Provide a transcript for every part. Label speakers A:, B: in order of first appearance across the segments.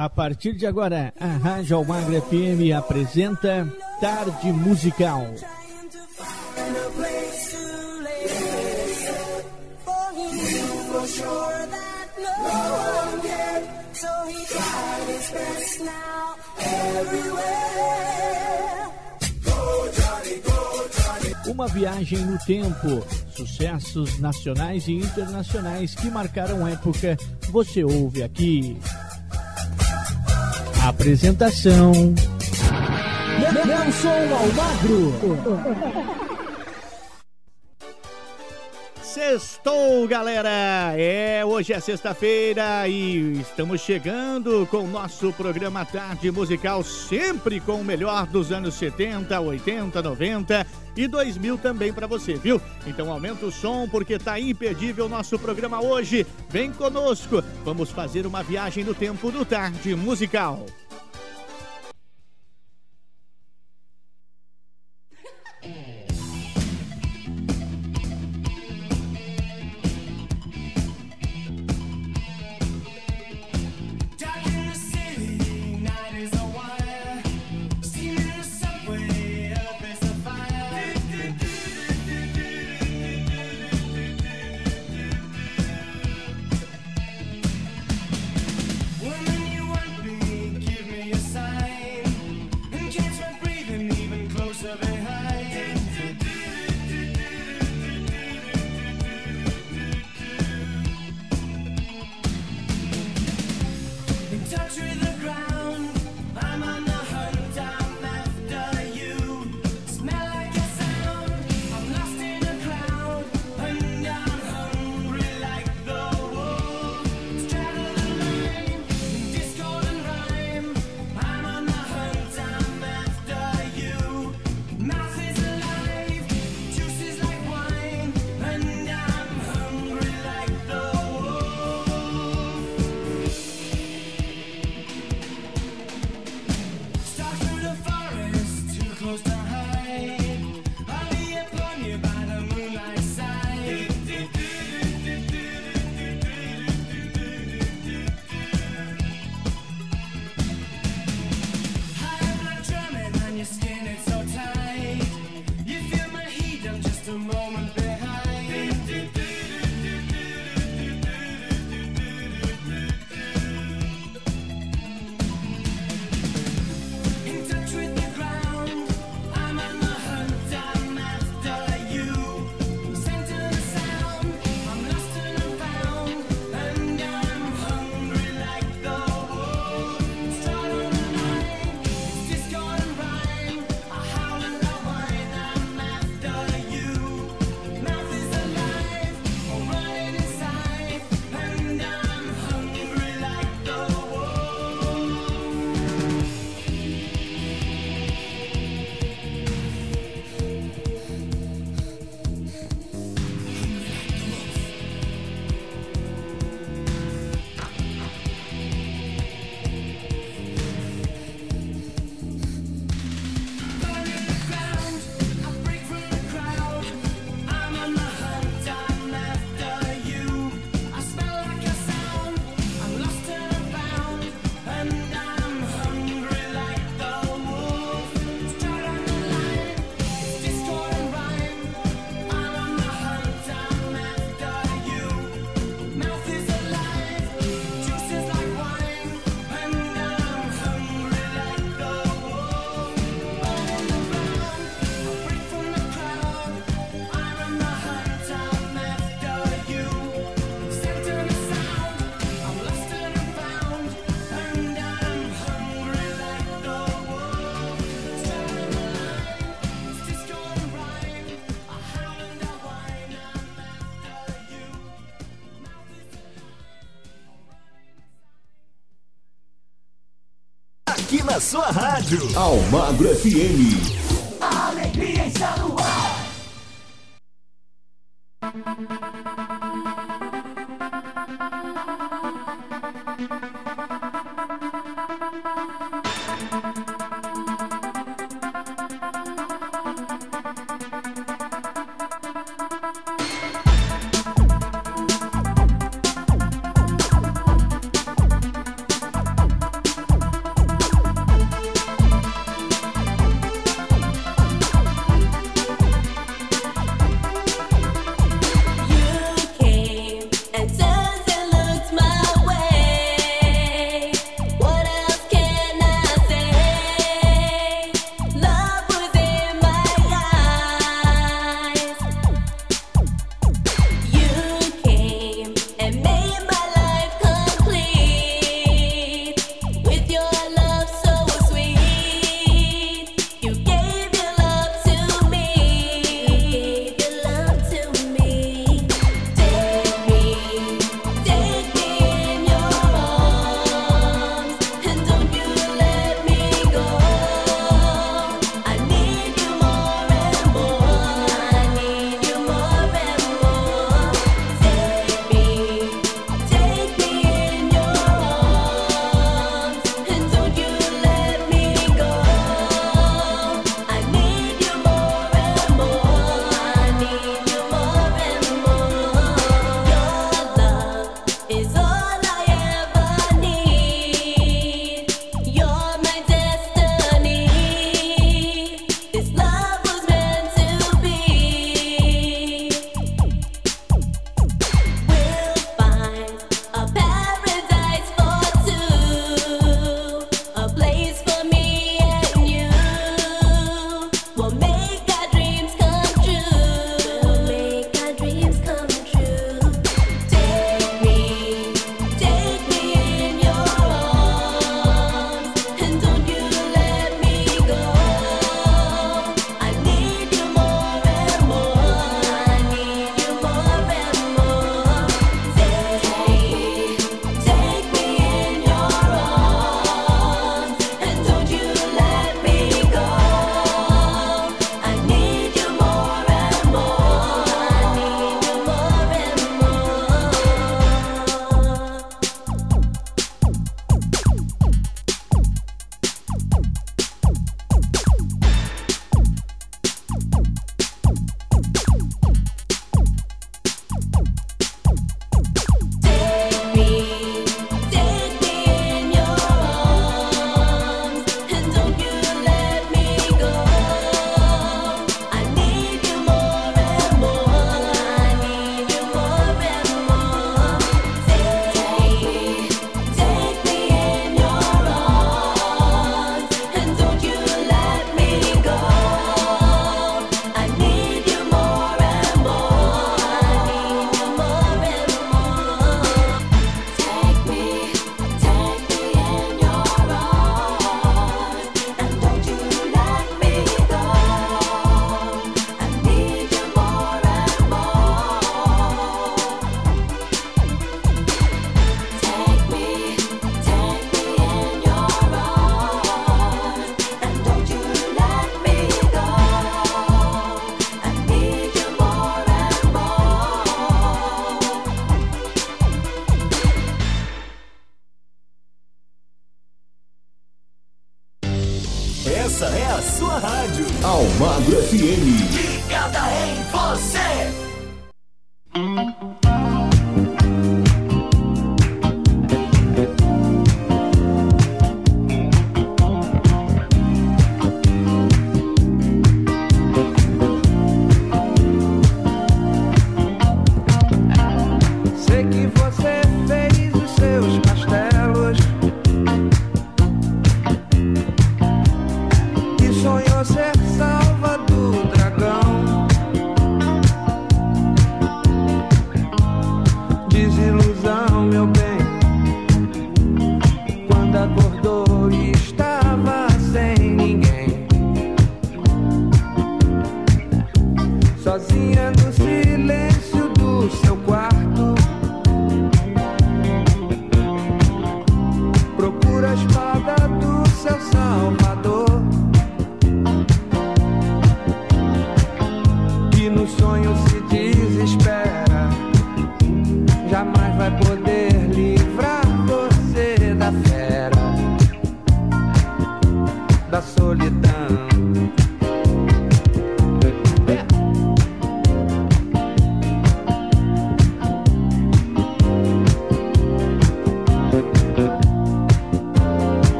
A: A partir de agora, a Rádio Almagra FM apresenta Tarde Musical. Uma viagem no tempo, sucessos nacionais e internacionais que marcaram época, você ouve aqui. Apresentação: Nelson Almagro. Sextou, galera! É, hoje é sexta-feira e estamos chegando com o nosso programa Tarde Musical, sempre com o melhor dos anos 70, 80, 90 e 2000 também para você, viu? Então aumenta o som porque tá imperdível o nosso programa hoje. Vem conosco, vamos fazer uma viagem no tempo do Tarde Musical.
B: of it. Sua rádio. Almagro FM.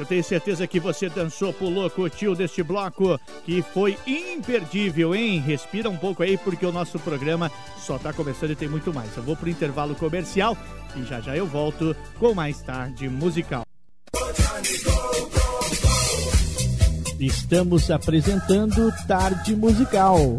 C: Eu tenho certeza que você dançou, pulou, curtiu deste bloco que foi imperdível, hein? Respira um pouco aí porque o nosso programa só está começando e tem muito mais. Eu vou pro intervalo comercial e já já eu volto com mais tarde musical. Estamos apresentando Tarde Musical.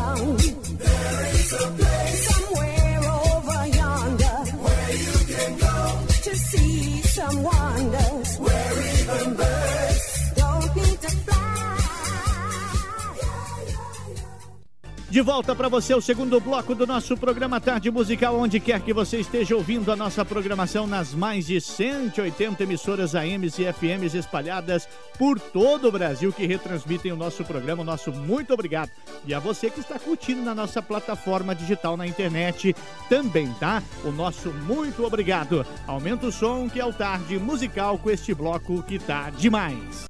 C: De volta para você o segundo bloco do nosso programa Tarde Musical, onde quer que você esteja ouvindo a nossa programação nas mais de 180 emissoras AMs e FMs espalhadas por todo o Brasil que retransmitem o nosso programa. O nosso muito obrigado. E a você que está curtindo na nossa plataforma digital na internet também, tá? O nosso muito obrigado. Aumenta o som que é o Tarde Musical com este bloco que tá demais.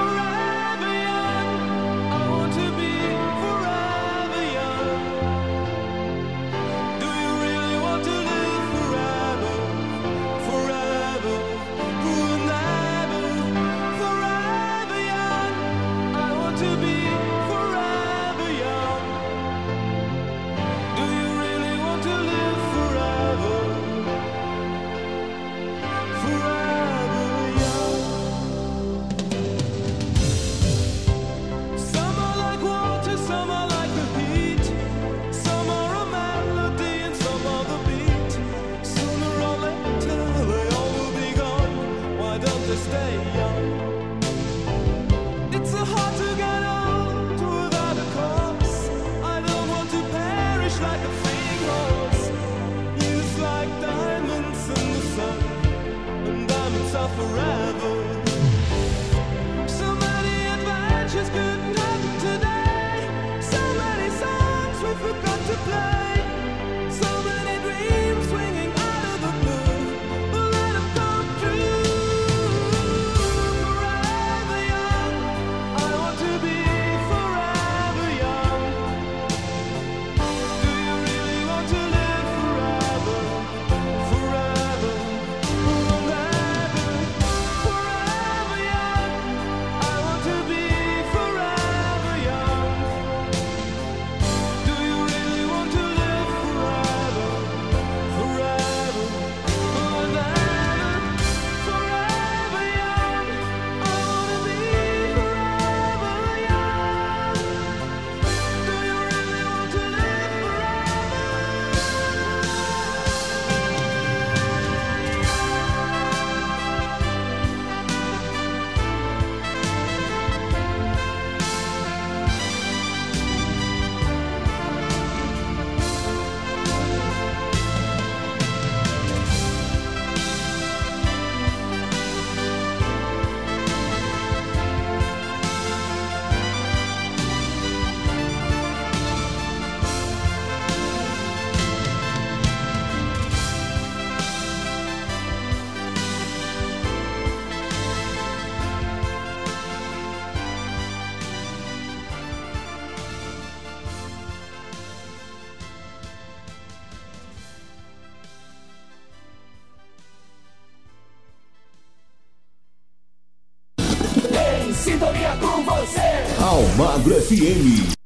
D: Magro FM.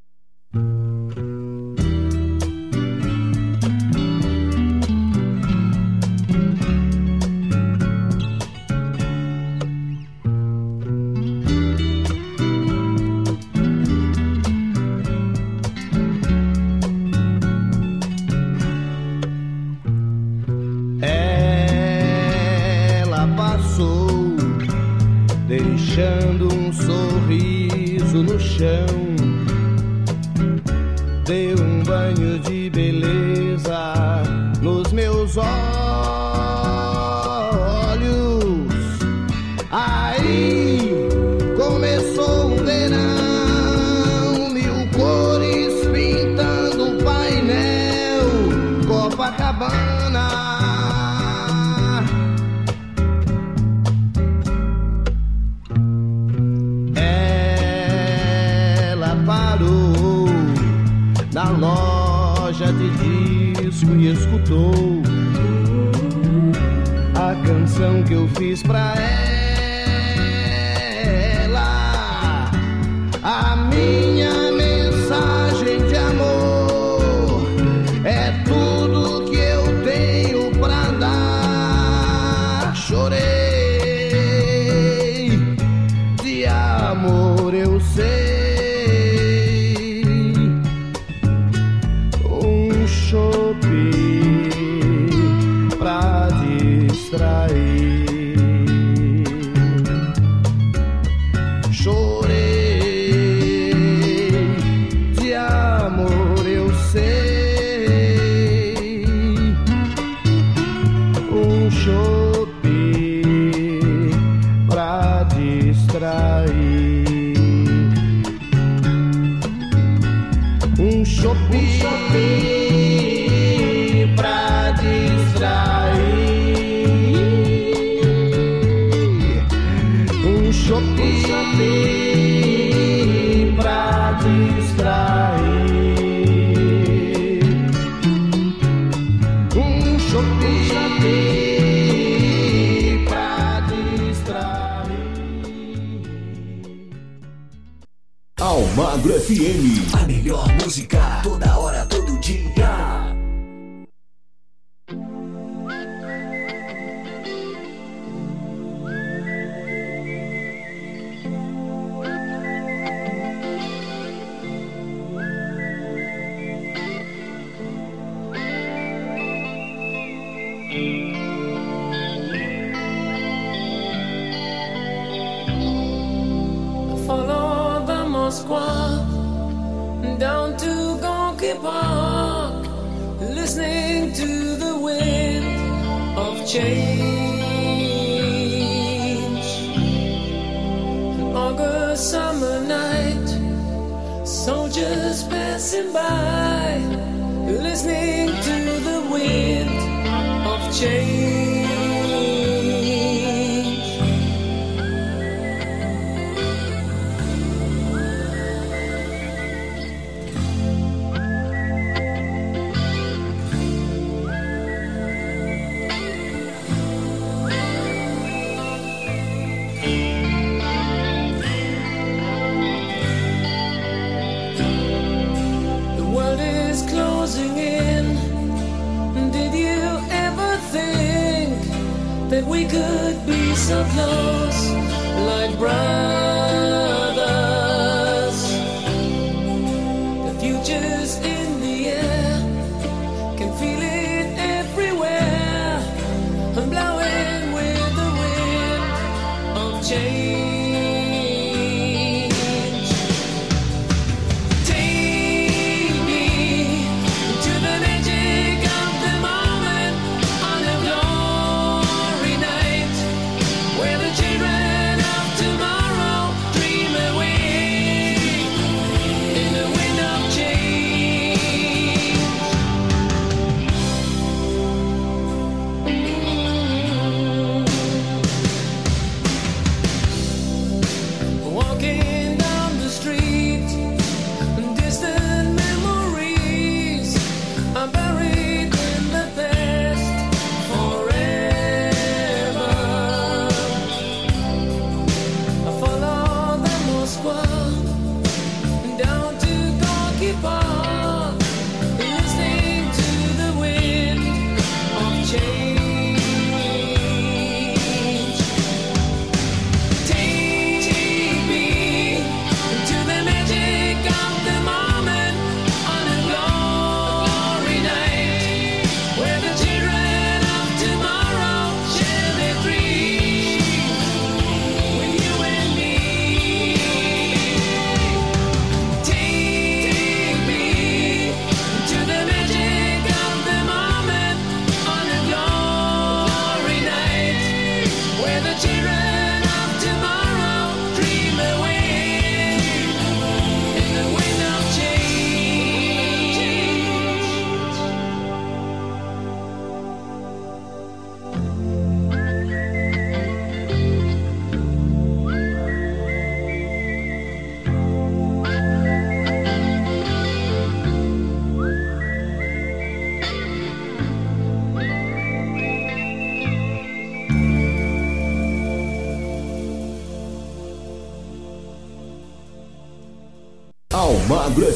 E: e escutou a canção que eu fiz pra ela.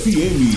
D: FM.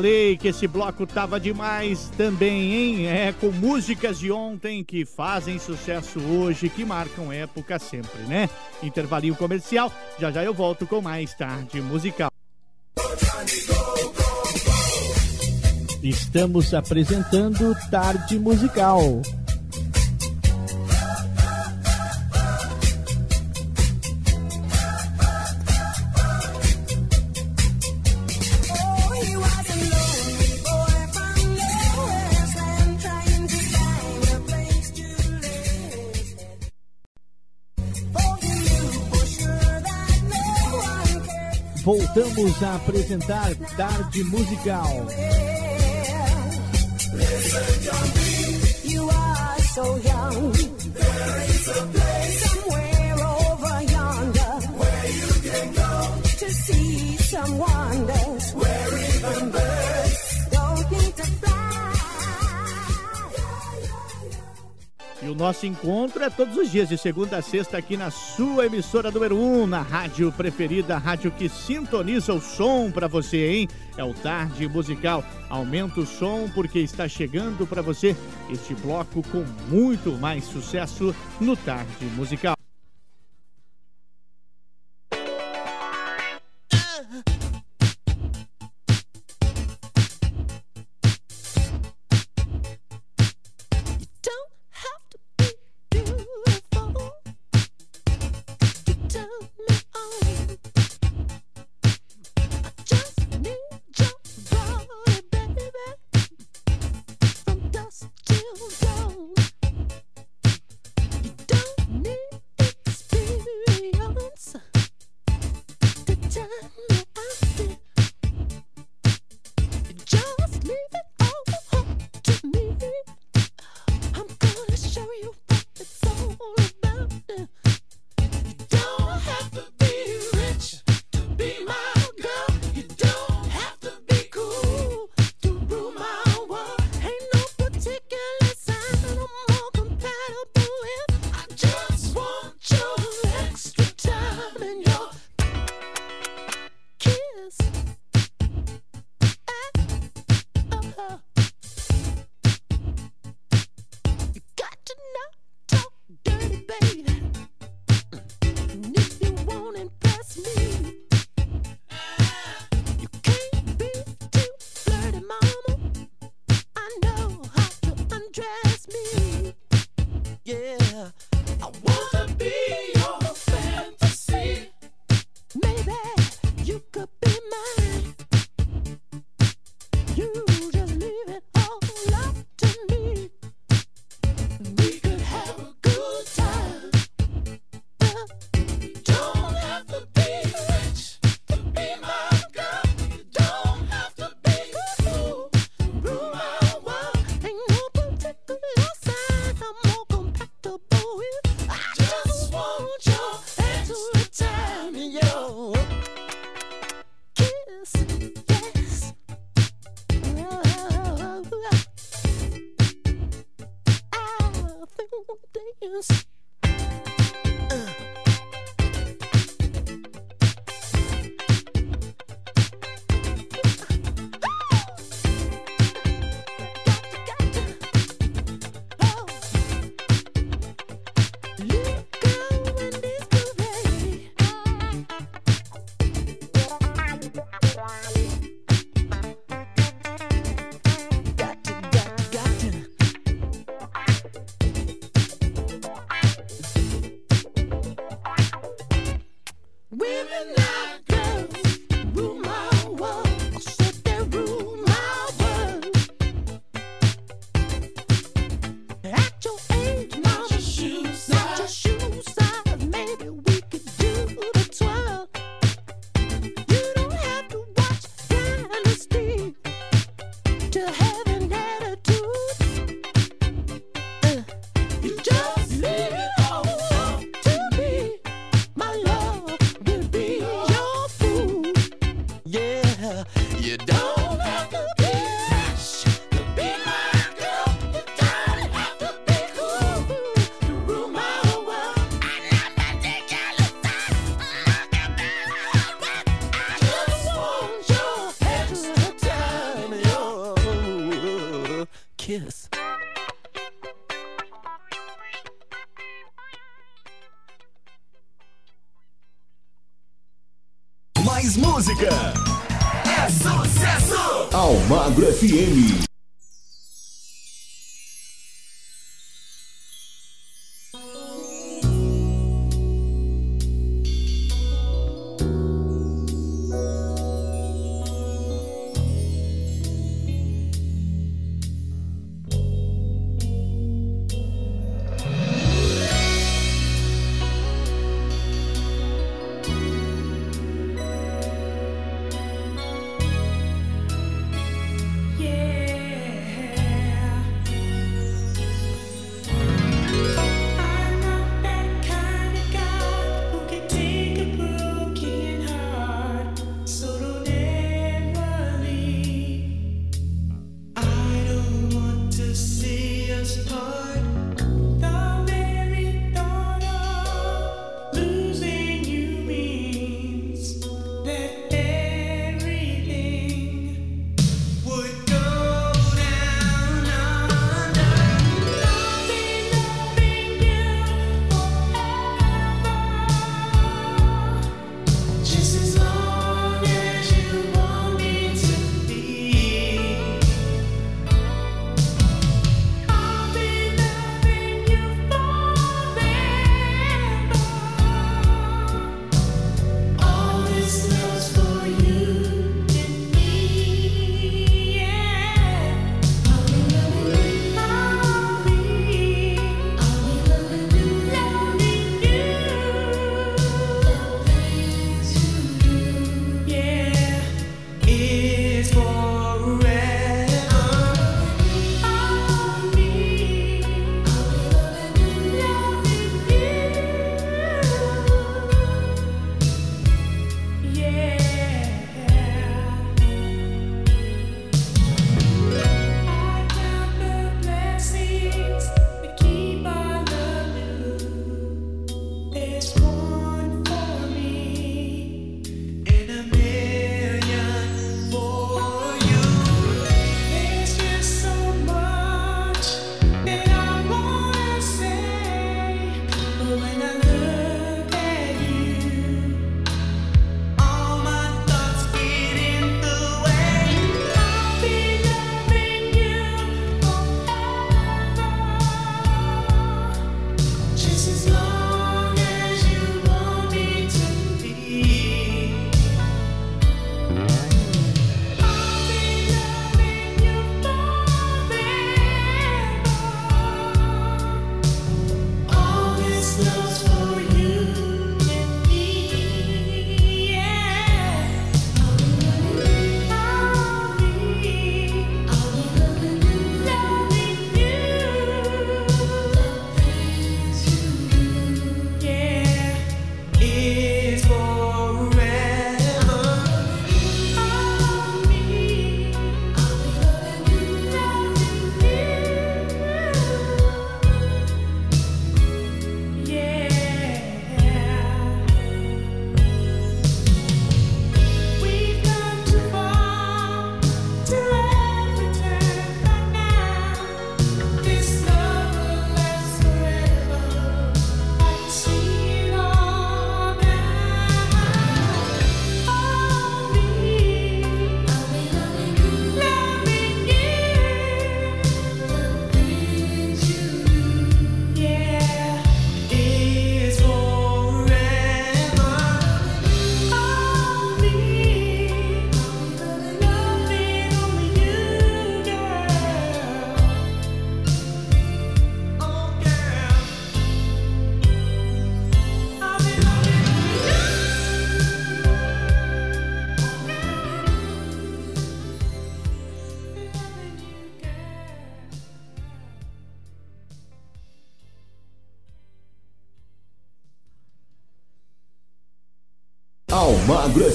F: Falei que esse bloco tava demais também, hein? É, com músicas de ontem que fazem sucesso hoje, que marcam época sempre, né? Intervalinho comercial, já já eu volto com mais tarde musical. Estamos apresentando Tarde Musical. Voltamos a apresentar Tarde Musical. You are so young. There is a E o nosso encontro é todos os dias, de segunda a sexta, aqui na sua emissora número 1, um, na rádio preferida, a rádio que sintoniza o som para você, hein? É o Tarde Musical. Aumenta o som porque está chegando para você este bloco com muito mais sucesso no Tarde Musical.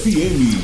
G: FM.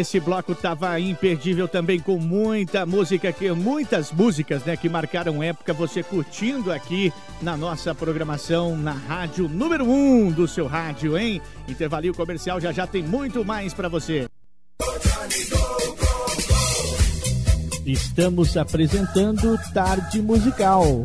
H: Esse bloco tava imperdível também com muita música, que, muitas músicas né, que marcaram época, você curtindo aqui na nossa programação na rádio número 1 um do seu rádio, hein? Intervalinho comercial já já tem muito mais para você. Estamos apresentando Tarde Musical.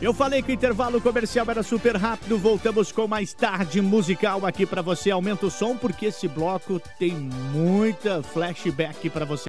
E: Eu falei que o intervalo comercial era super rápido. Voltamos com mais tarde musical aqui para você. Aumenta o som porque esse bloco tem muita flashback para você.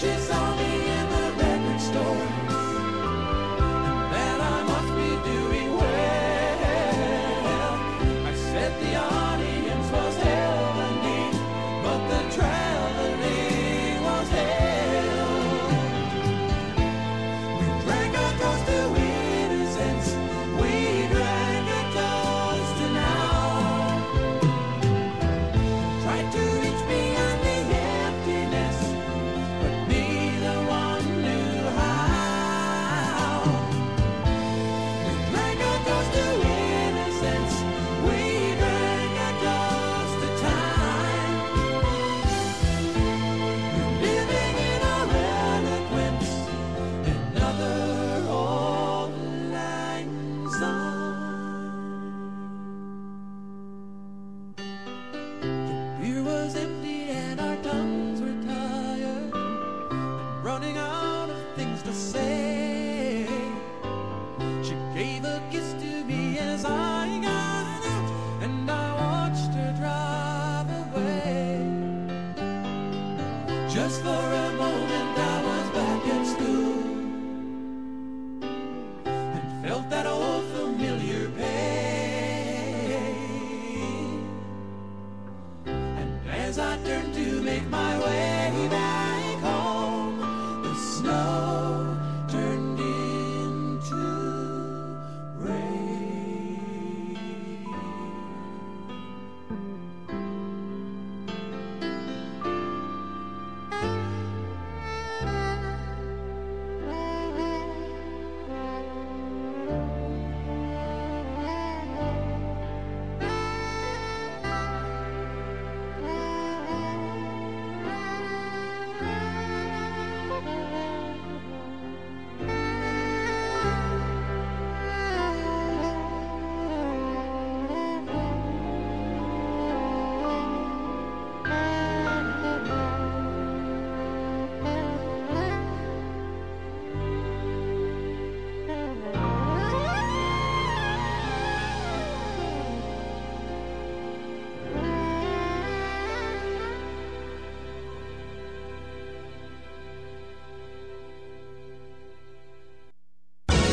I: she's on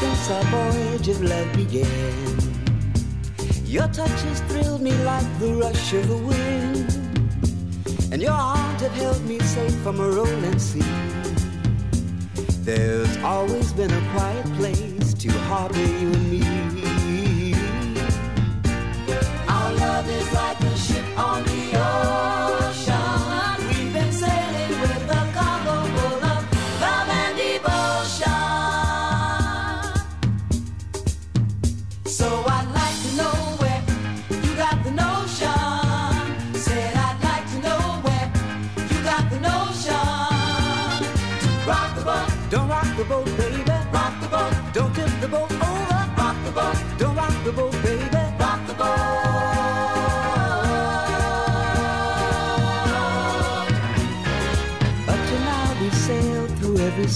J: Since our voyage of love began. Your touch has thrilled me like the rush of the wind, and your arms have held me safe from a rolling sea. There's always been a quiet place to harbor you and me. Our love is like a ship on the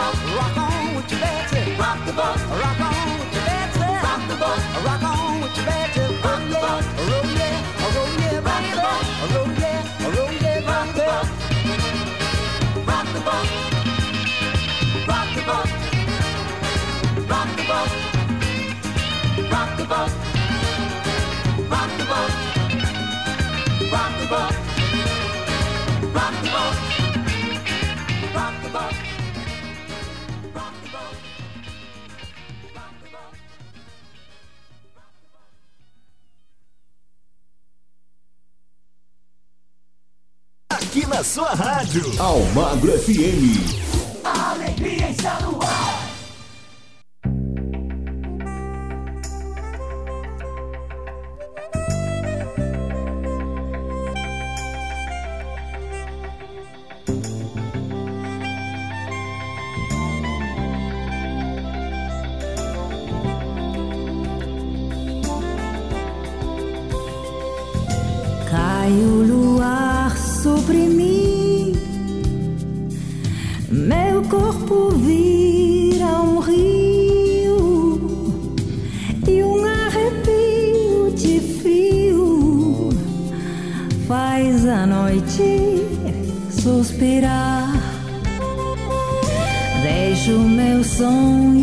J: Boat, rock on with your bad. Rock the boat, rock on with your bad. Rock the boat, rock on with your bad. Rock the boat, roll yeah, roll yeah, rock the boat, roll yeah, roll yeah, rock the boat. Rock the boat, rock the boat, rock the boat, rock the boat, rock the boat, rock the boat, rock the boat, rock the boat.
B: Na sua rádio. Almagro FM.
J: A alegria está no ar.
K: Cai corpo vira um rio e um arrepio de frio faz a noite suspirar. Deixo meu sonho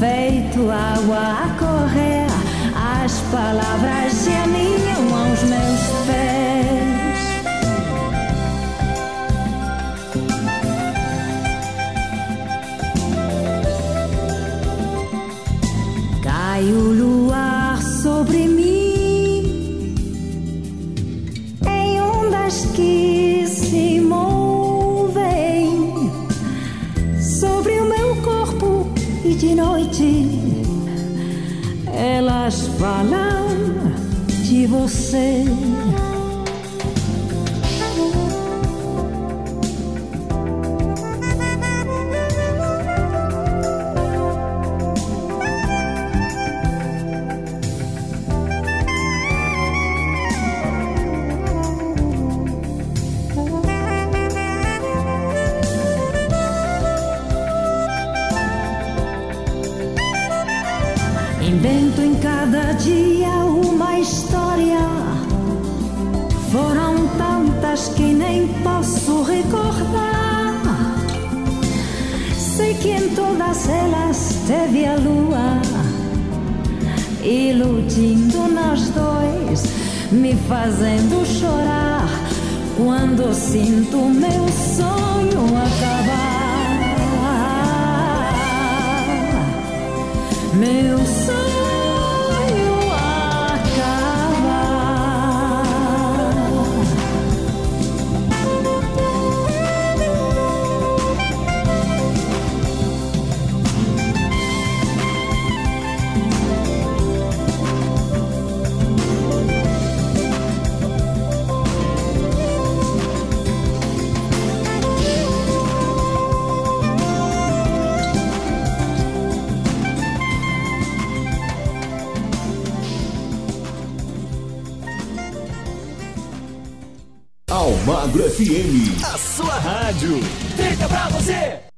K: feito água a correr. As palavras
B: Almagro FM.
G: A sua rádio. Fica pra você.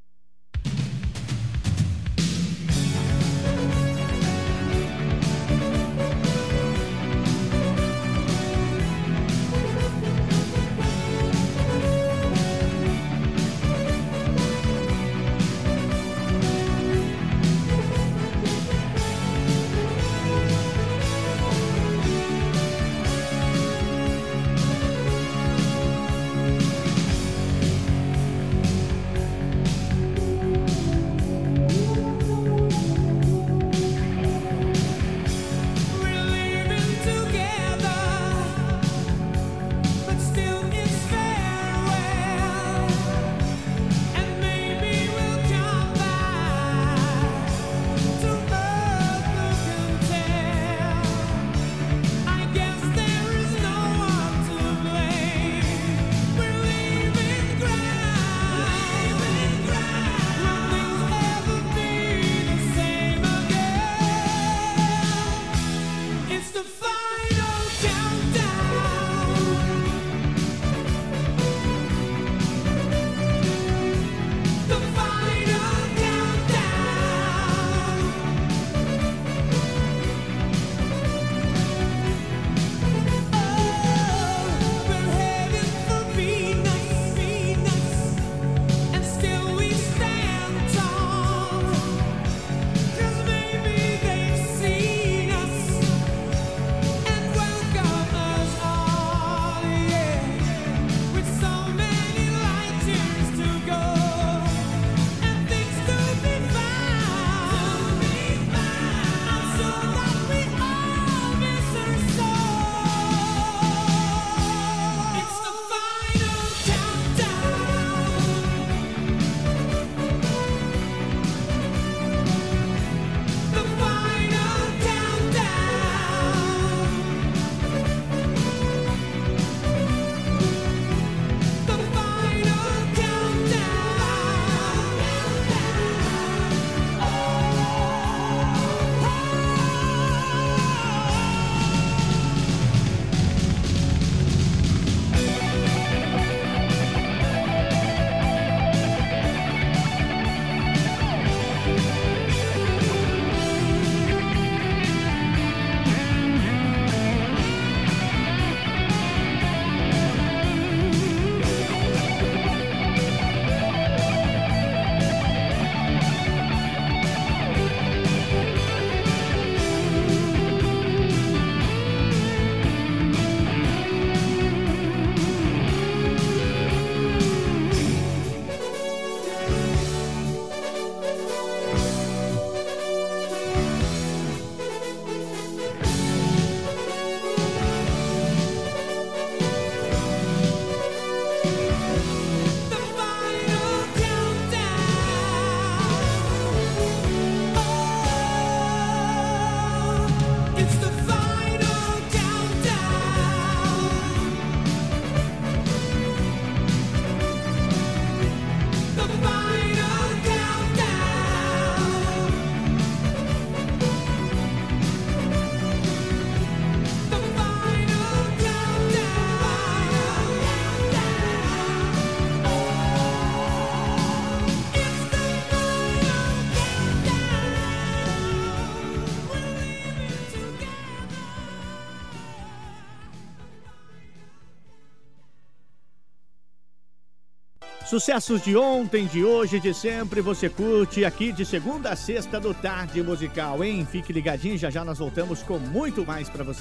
C: Sucessos de ontem, de hoje, de sempre, você curte aqui de segunda a sexta do Tarde Musical, hein? Fique ligadinho, já já nós voltamos com muito mais para você.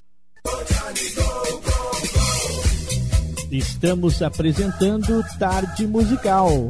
C: Estamos apresentando Tarde Musical.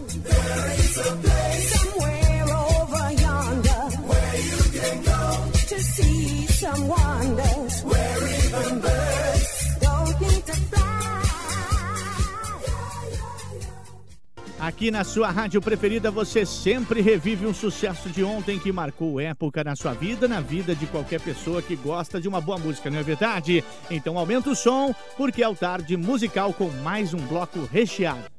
C: Aqui na sua rádio preferida, você sempre revive um sucesso de ontem que marcou época na sua vida, na vida de qualquer pessoa que gosta de uma boa música, não é verdade? Então aumenta o som, porque é o tarde musical com mais um bloco recheado.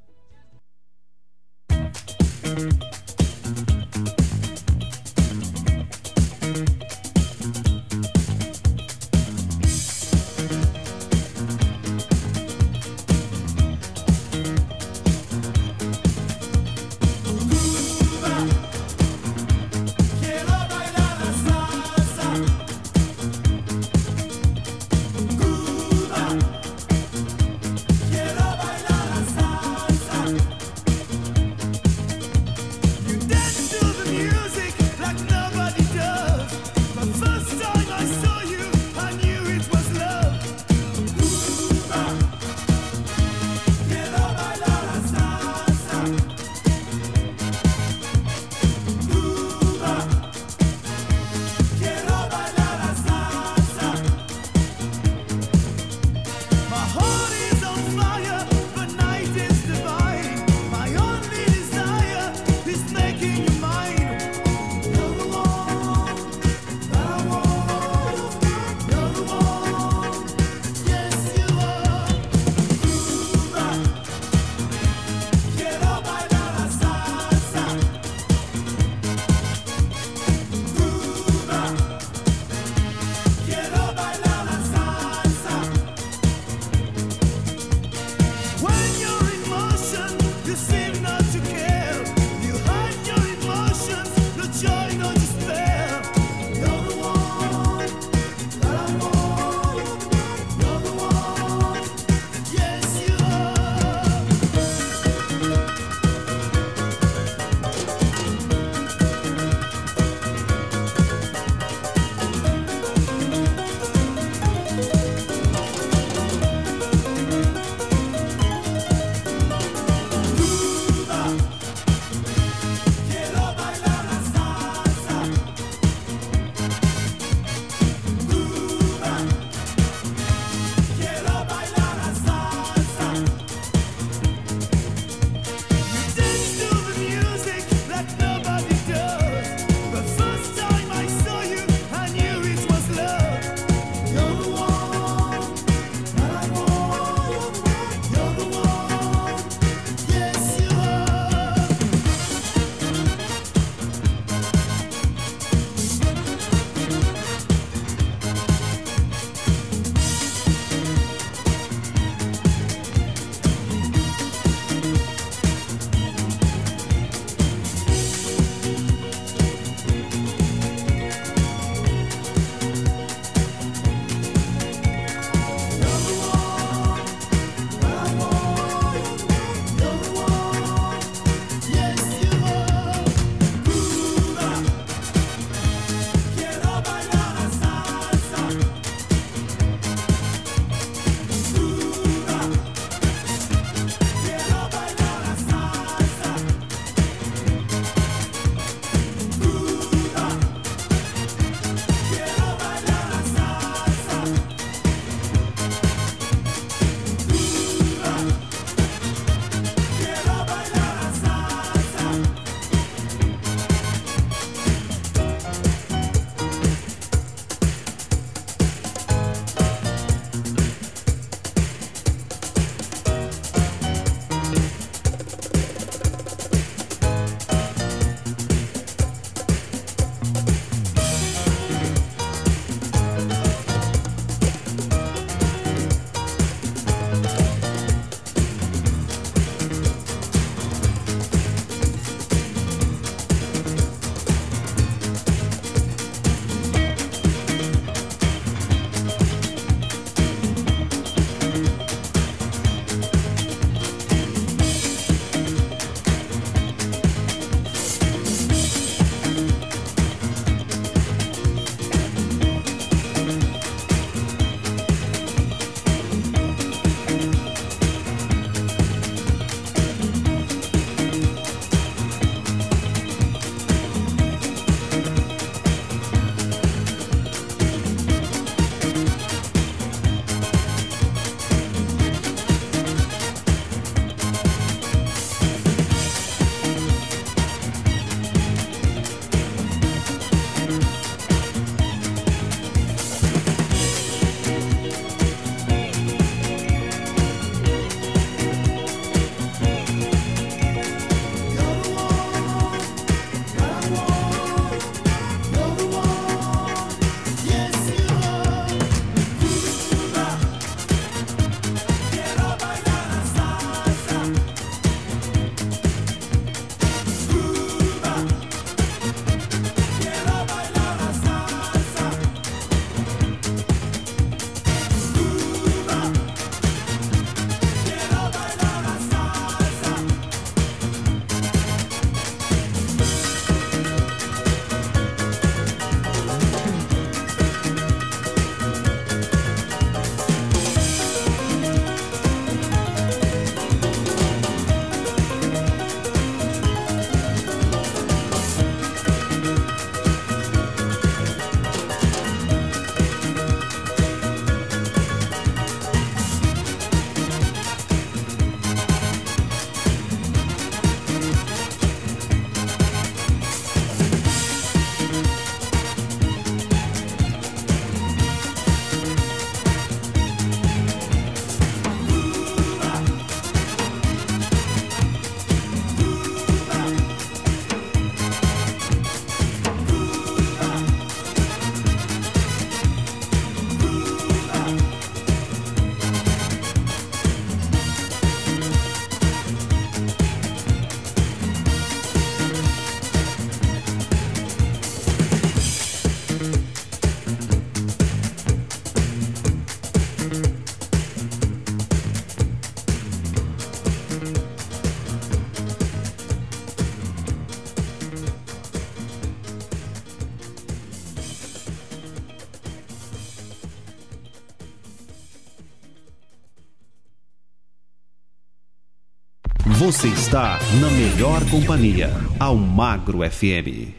L: Você está na melhor companhia, Almagro FM.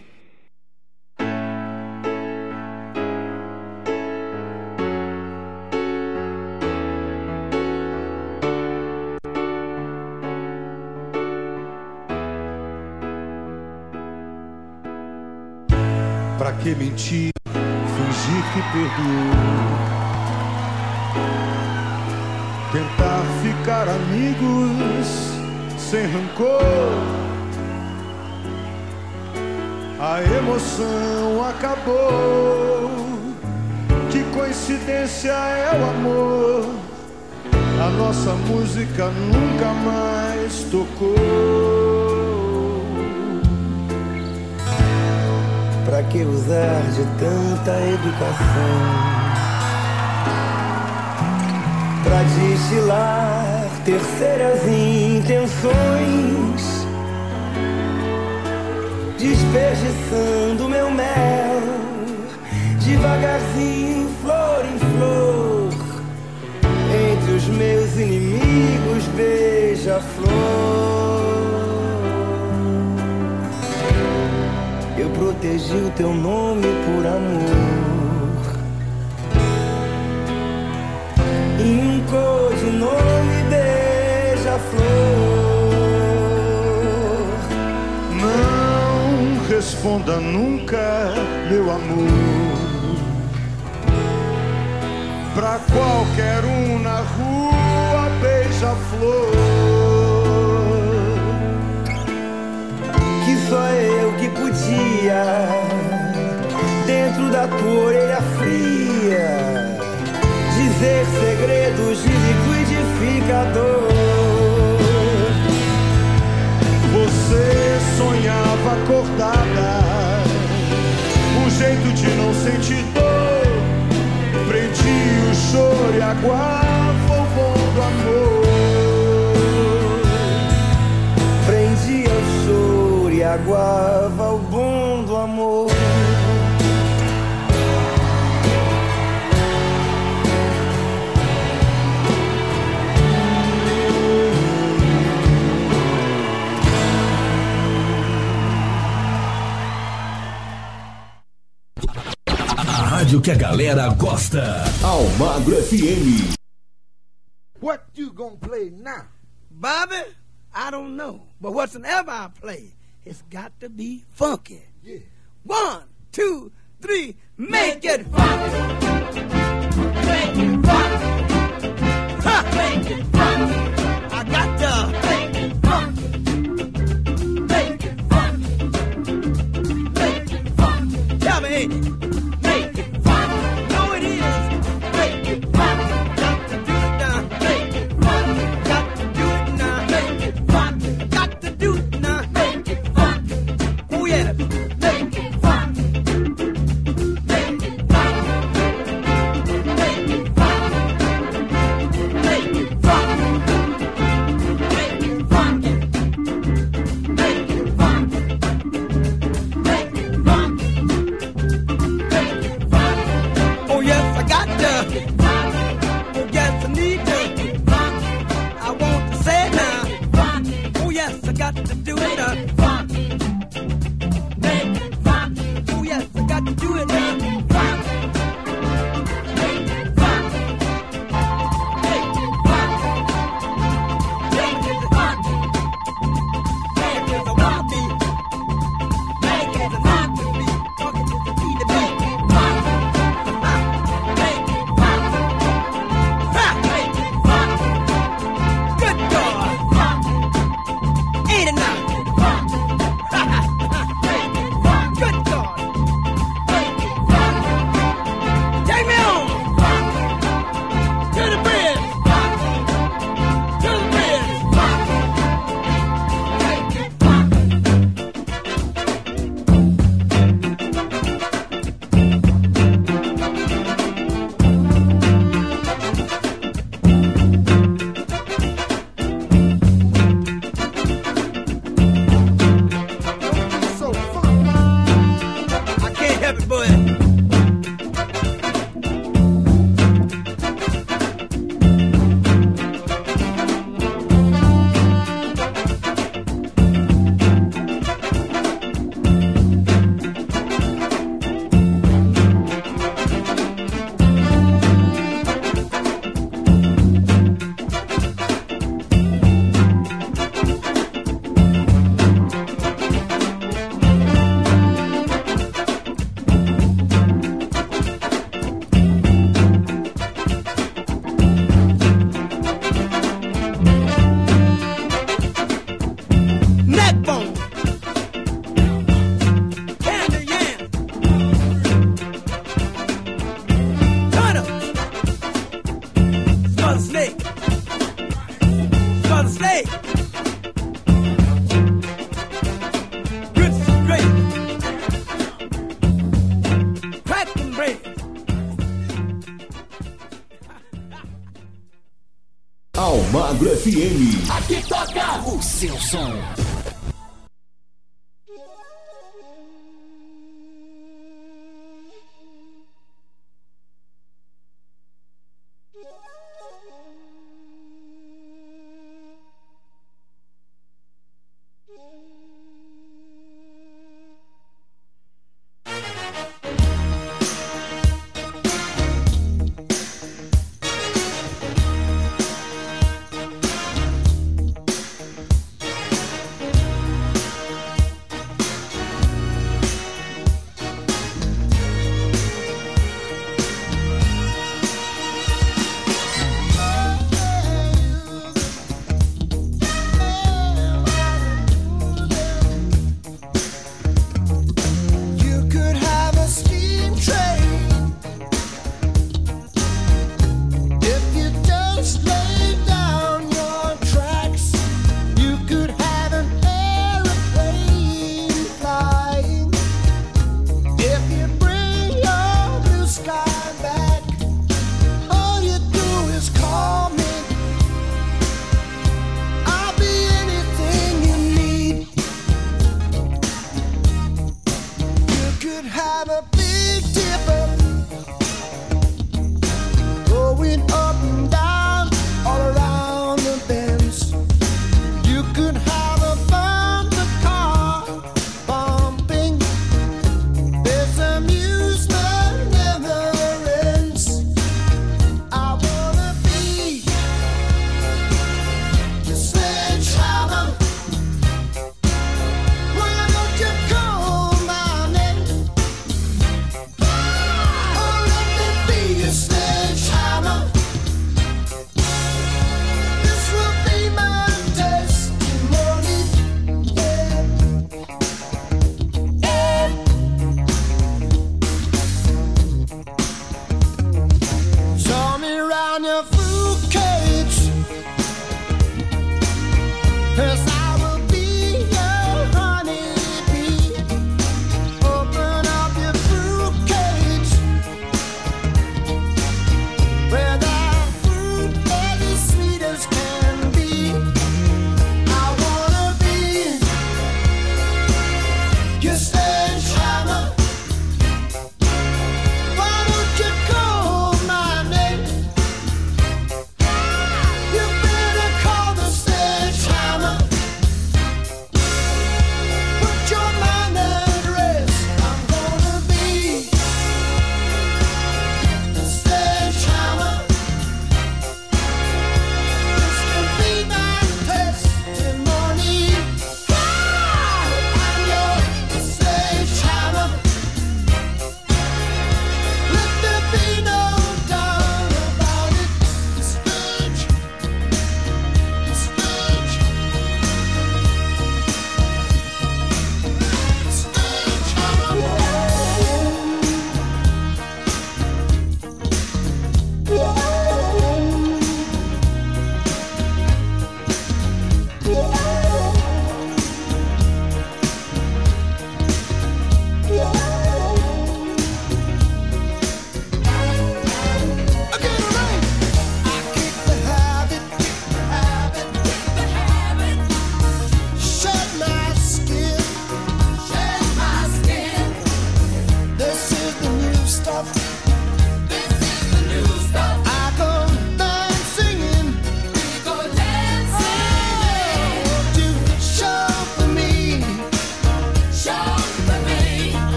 M: Pra que mentir, fingir que perdoou? Tentar ficar amigos sem rancor. A emoção acabou. Que coincidência é o amor. A nossa música nunca mais tocou.
B: Pra que usar de tanta educação? Pra destilar terceiras intenções, desperdiçando meu mel, devagarzinho, flor em flor, entre os meus inimigos, beija-flor. Eu protegi o teu nome por amor. E um beija-flor.
M: Não responda nunca, meu amor. Pra qualquer um na rua, beija-flor.
B: Que só eu que podia, dentro da tua orelha fria, dizer segredos de liquidificador.
M: Você sonhava acordada, um jeito de não sentir dor. Prendia o choro e aguava o bom do amor.
B: Prendia o choro e aguava o bom
G: rádio que a galera gosta. Almagro FM.
D: What you gonna play now? Bobby, I don't know. But whatsoever I play, it's got to be funky. Yeah. One, two, three, make it funky. Make it funky. Ha! Make it funky.
B: FM.
G: Aqui toca o seu som.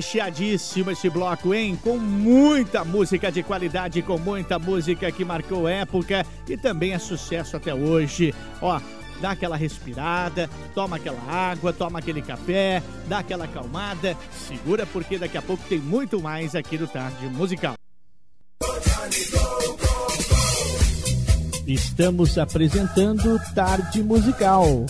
C: Recheadíssimo esse bloco, hein? Com muita música de qualidade, com muita música que marcou época e também é sucesso até hoje. Ó, dá aquela respirada, toma aquela água, toma aquele café, dá aquela acalmada, segura porque daqui a pouco tem muito mais aqui no Tarde Musical. Estamos apresentando Tarde Musical.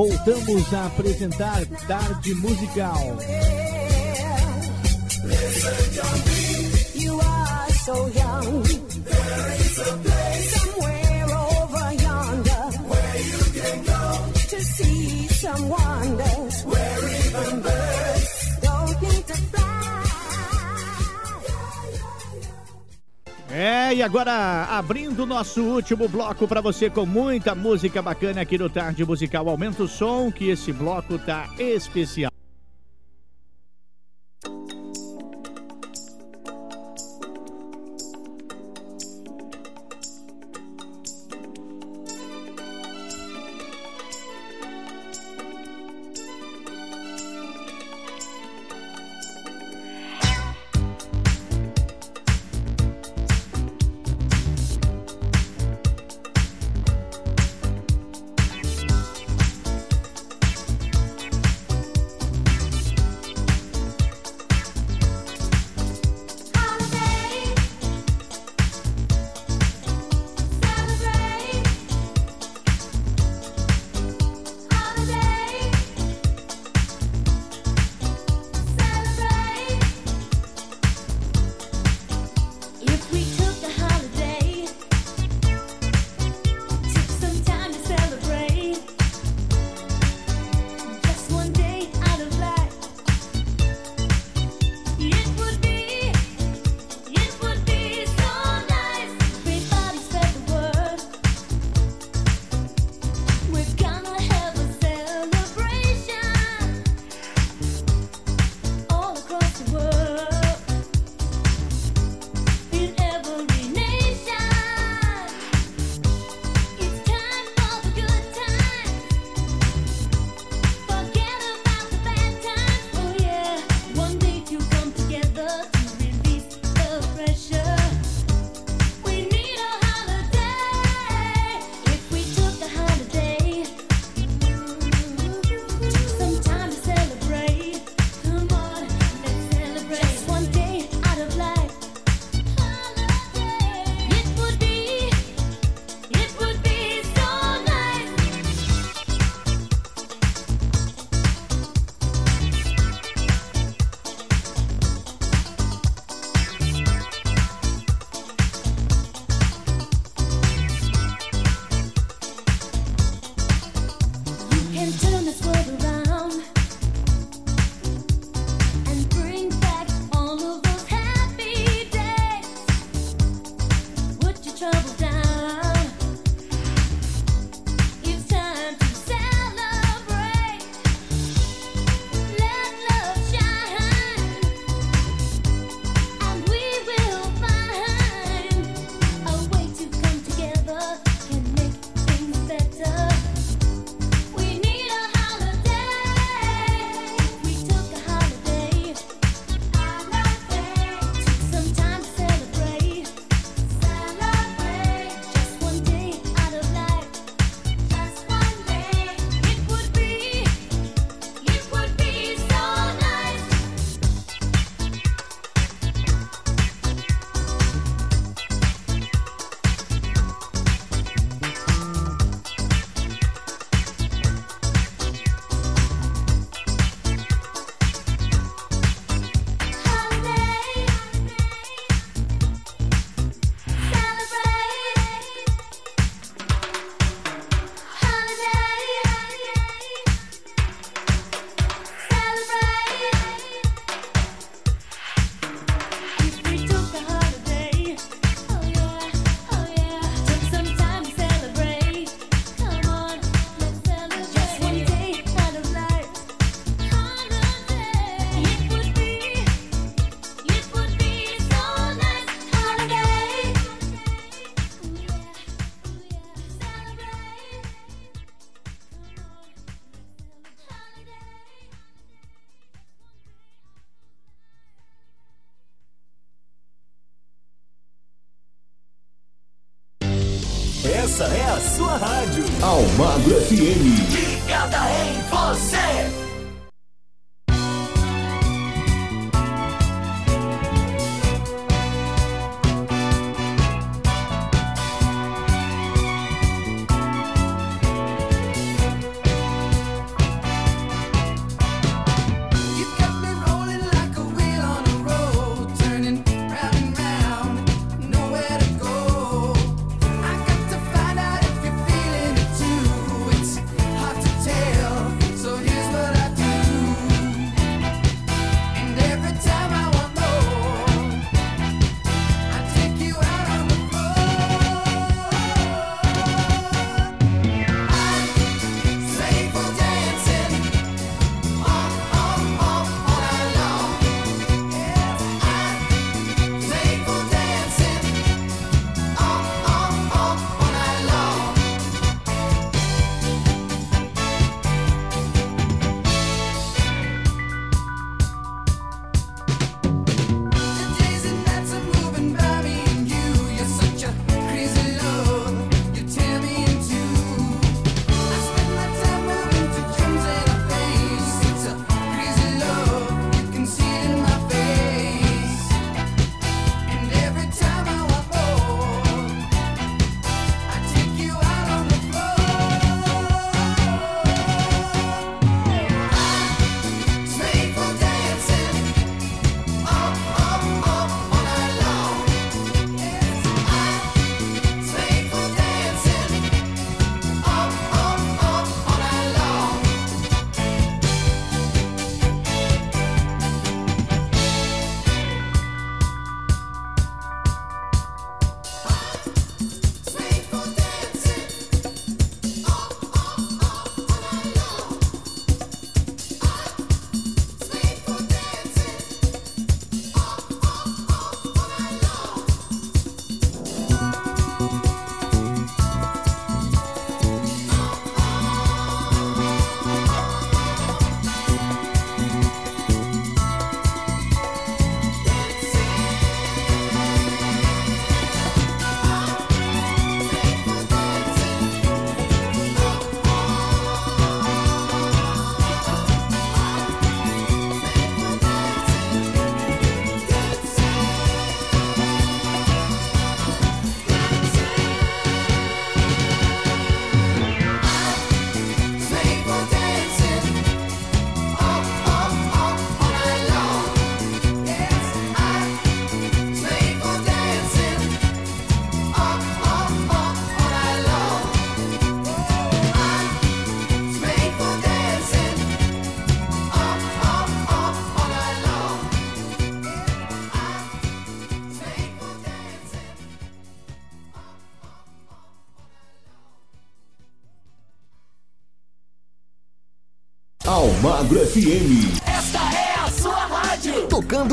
C: Voltamos a apresentar Tarde Musical.
H: You are so young. There is a place
C: É, e agora abrindo nosso último bloco para você com muita música bacana aqui no Tarde Musical. Aumenta o som que esse bloco tá especial.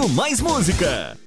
N: Mais música.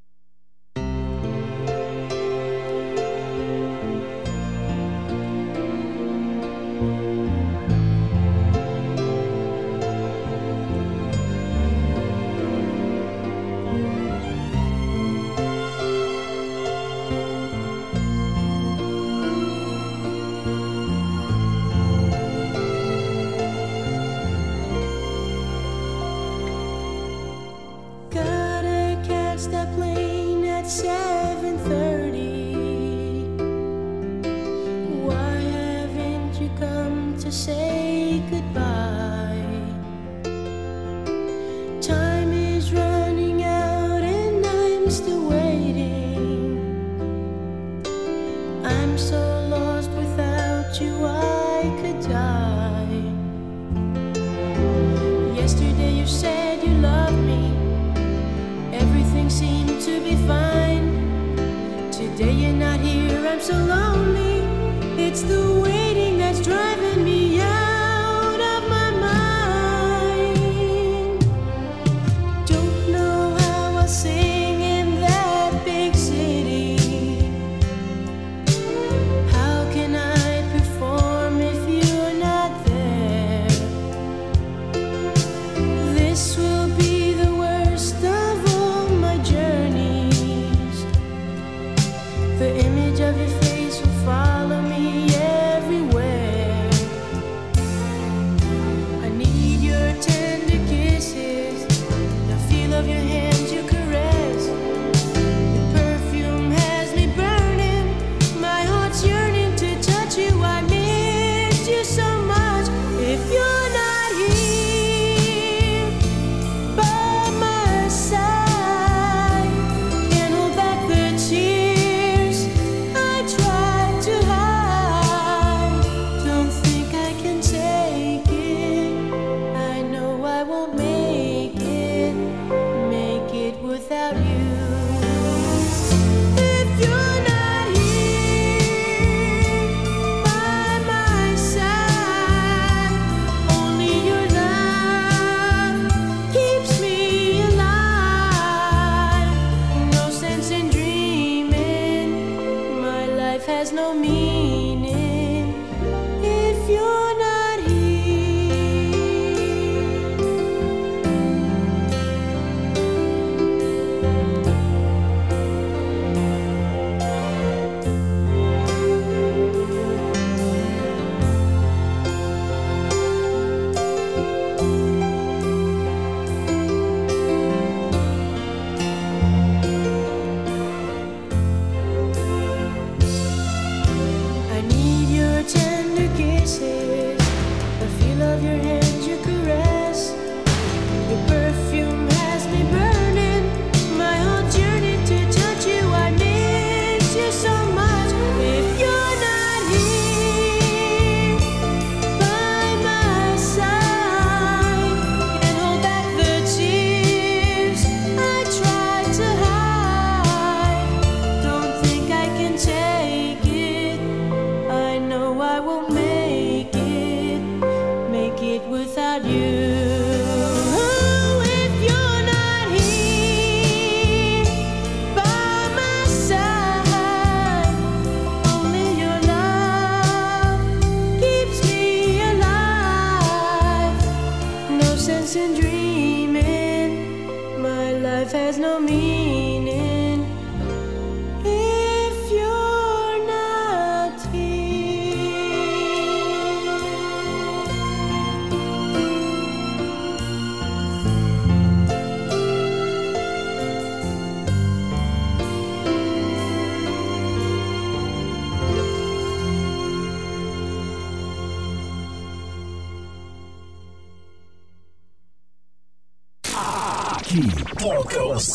O: no
N: me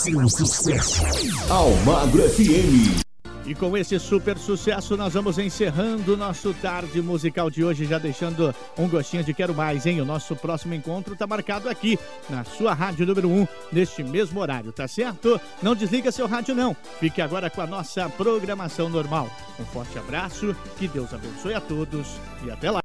N: seu sucesso. Almagro FM.
C: E com esse super sucesso, nós vamos encerrando o nosso tarde musical de hoje, já deixando um gostinho de quero mais, hein? O nosso próximo encontro está marcado aqui, na sua rádio número 1, neste mesmo horário, tá certo? Não desliga seu rádio, não. Fique agora com a nossa programação normal. Um forte abraço, que Deus abençoe a todos e até lá.